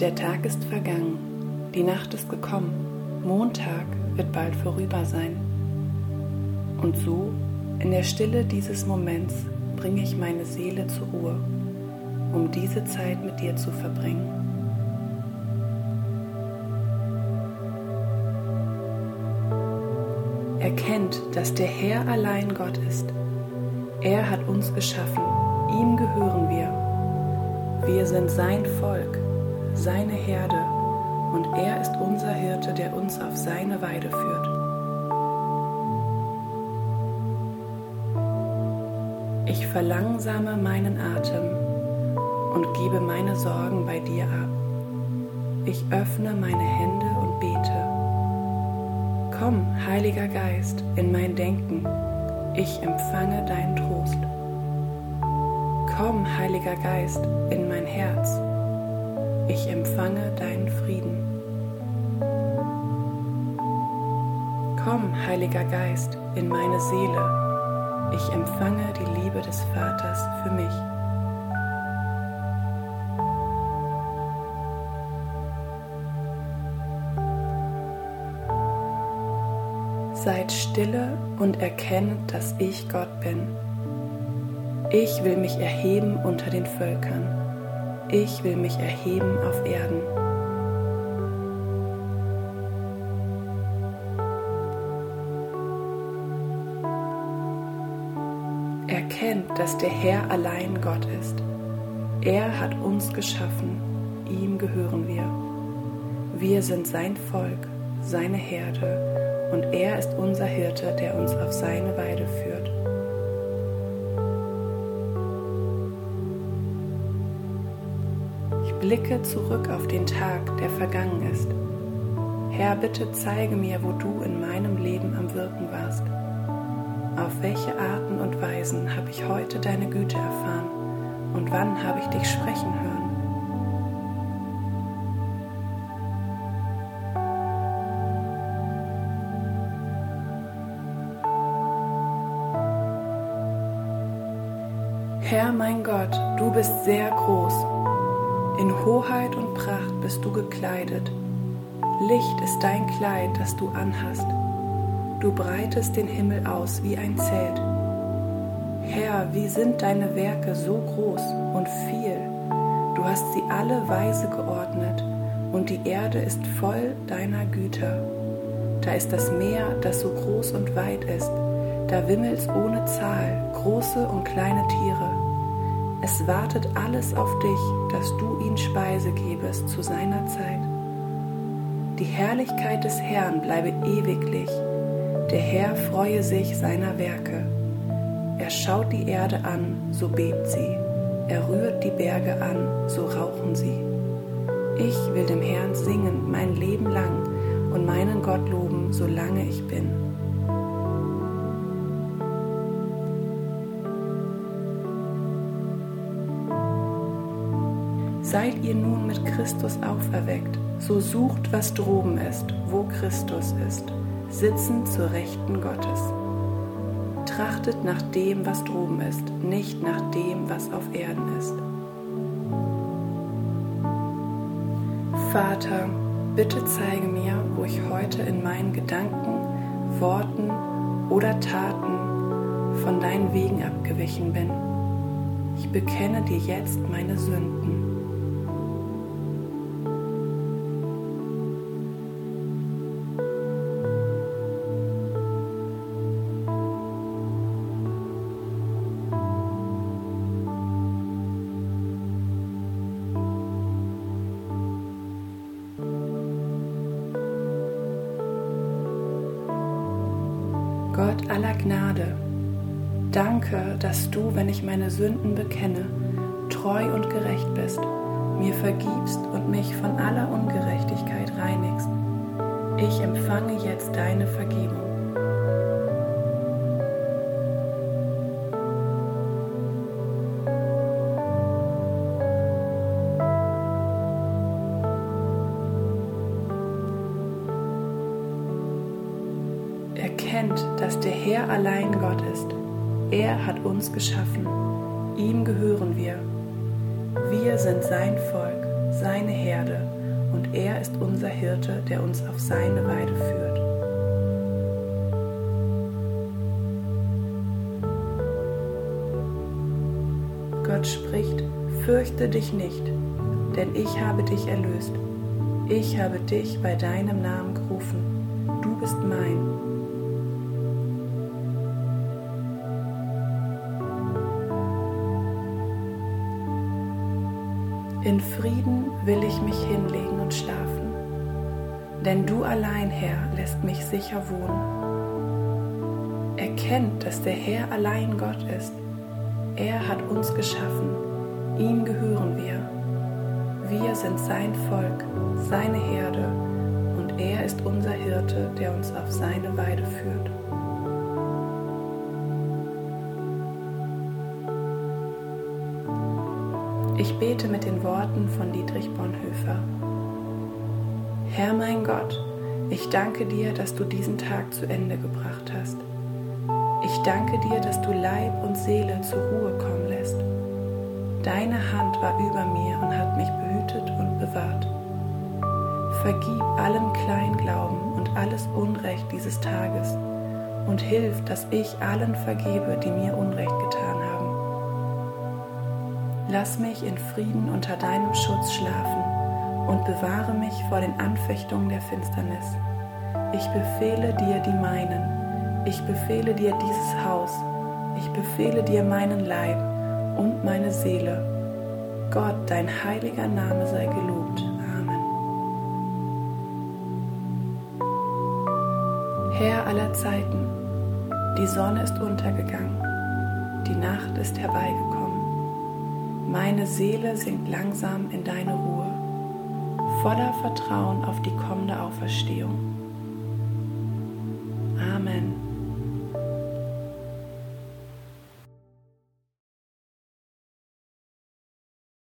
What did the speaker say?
Der Tag ist vergangen, die Nacht ist gekommen, Montag wird bald vorüber sein. Und so, in der Stille dieses Moments, bringe ich meine Seele zur Ruhe, um diese Zeit mit dir zu verbringen. Erkennt, dass der Herr allein Gott ist. Er hat uns geschaffen, ihm gehören wir. Wir sind sein Volk, seine Herde und er ist unser Hirte, der uns auf seine Weide führt. Ich verlangsame meinen Atem und gebe meine Sorgen bei dir ab. Ich öffne meine Hände und bete. Komm, Heiliger Geist, in mein Denken. Ich empfange deinen Trost. Komm, Heiliger Geist, in mein Herz. Ich empfange deinen Frieden. Komm, Heiliger Geist, in meine Seele. Ich empfange die Liebe des Vaters für mich. Seid stille und erkennet, dass ich Gott bin. Ich will mich erheben unter den Völkern ich will mich erheben auf Erden. Erkennt, dass der Herr allein Gott ist. Er hat uns geschaffen, ihm gehören wir. Wir sind sein Volk, seine Herde, und er ist unser Hirte, der uns auf seine Weide führt. Blicke zurück auf den Tag, der vergangen ist. Herr, bitte zeige mir, wo du in meinem Leben am Wirken warst. Auf welche Arten und Weisen habe ich heute deine Güte erfahren und wann habe ich dich sprechen hören? Herr mein Gott, du bist sehr groß Hoheit und Pracht bist du gekleidet. Licht ist dein Kleid, das du anhast. Du breitest den Himmel aus wie ein Zelt. Herr, wie sind deine Werke so groß und viel? Du hast sie alle weise geordnet, und die Erde ist voll deiner Güter. Da ist das Meer, das so groß und weit ist. Da wimmelt's ohne Zahl, große und kleine Tiere. Es wartet alles auf dich, dass du ihn Speise gebest zu seiner Zeit. Die Herrlichkeit des Herrn bleibe ewiglich. Der Herr freue sich seiner Werke. Er schaut die Erde an, so bebt sie. Er rührt die Berge an, so rauchen sie. Ich will dem Herrn singen mein Leben lang und meinen Gott loben, solange ich bin. Seid ihr nun mit Christus auferweckt, so sucht, was droben ist, wo Christus ist, sitzend zur Rechten Gottes. Trachtet nach dem, was droben ist, nicht nach dem, was auf Erden ist. Vater, bitte zeige mir, wo ich heute in meinen Gedanken, Worten oder Taten von deinen Wegen abgewichen bin. Ich bekenne dir jetzt meine Sünden. Gott aller Gnade, danke, dass du, wenn ich meine Sünden bekenne, treu und gerecht bist, mir vergibst und mich von aller Ungerechtigkeit reinigst. Ich empfange jetzt deine Vergebung. Erkennt, dass der Herr allein Gott ist. Er hat uns geschaffen. Ihm gehören wir. Wir sind sein Volk, seine Herde, und er ist unser Hirte, der uns auf seine Weide führt. Gott spricht, fürchte dich nicht, denn ich habe dich erlöst. Ich habe dich bei deinem Namen gerufen. Du bist mein. In Frieden will ich mich hinlegen und schlafen, denn du allein, Herr, lässt mich sicher wohnen. Erkennt, dass der Herr allein Gott ist er hat uns geschaffen, ihm gehören wir. Wir sind sein Volk, seine Herde und er ist unser Hirte, der uns auf seine Weide führt. Ich bete mit den Worten von Dietrich Bonhoeffer. Herr mein Gott, ich danke dir, dass du diesen Tag zu Ende gebracht hast. Ich danke dir, dass du Leib und Seele zur Ruhe kommen lässt. Deine Hand war über mir und hat mich behütet und bewahrt. Vergib allem Kleinglauben und alles Unrecht dieses Tages und hilf, dass ich allen vergebe, die mir Unrecht getan haben. Lass mich in Frieden unter deinem Schutz schlafen und bewahre mich vor den Anfechtungen der Finsternis. Ich befehle dir die meinen ich befehle dir dieses Haus, ich befehle dir meinen Leib und meine Seele. Gott, dein heiliger Name sei gelobt. Amen. Herr aller Zeiten, die Sonne ist untergegangen, die Nacht ist herbeigekommen. Meine Seele sinkt langsam in deine Ruhe, voller Vertrauen auf die kommende Auferstehung. Amen.